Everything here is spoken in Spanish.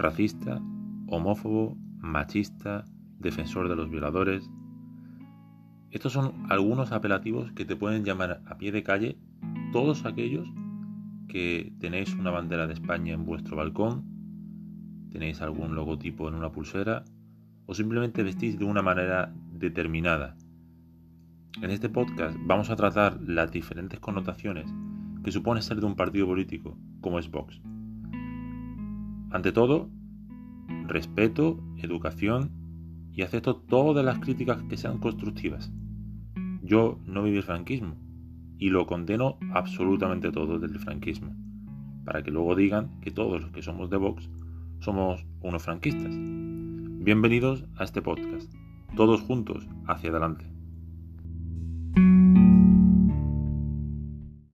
racista, homófobo, machista, defensor de los violadores. Estos son algunos apelativos que te pueden llamar a pie de calle todos aquellos que tenéis una bandera de España en vuestro balcón, tenéis algún logotipo en una pulsera o simplemente vestís de una manera determinada. En este podcast vamos a tratar las diferentes connotaciones que supone ser de un partido político como es Vox. Ante todo, respeto, educación y acepto todas las críticas que sean constructivas. Yo no viví el franquismo y lo condeno absolutamente todo del franquismo, para que luego digan que todos los que somos de Vox somos unos franquistas. Bienvenidos a este podcast, todos juntos hacia adelante.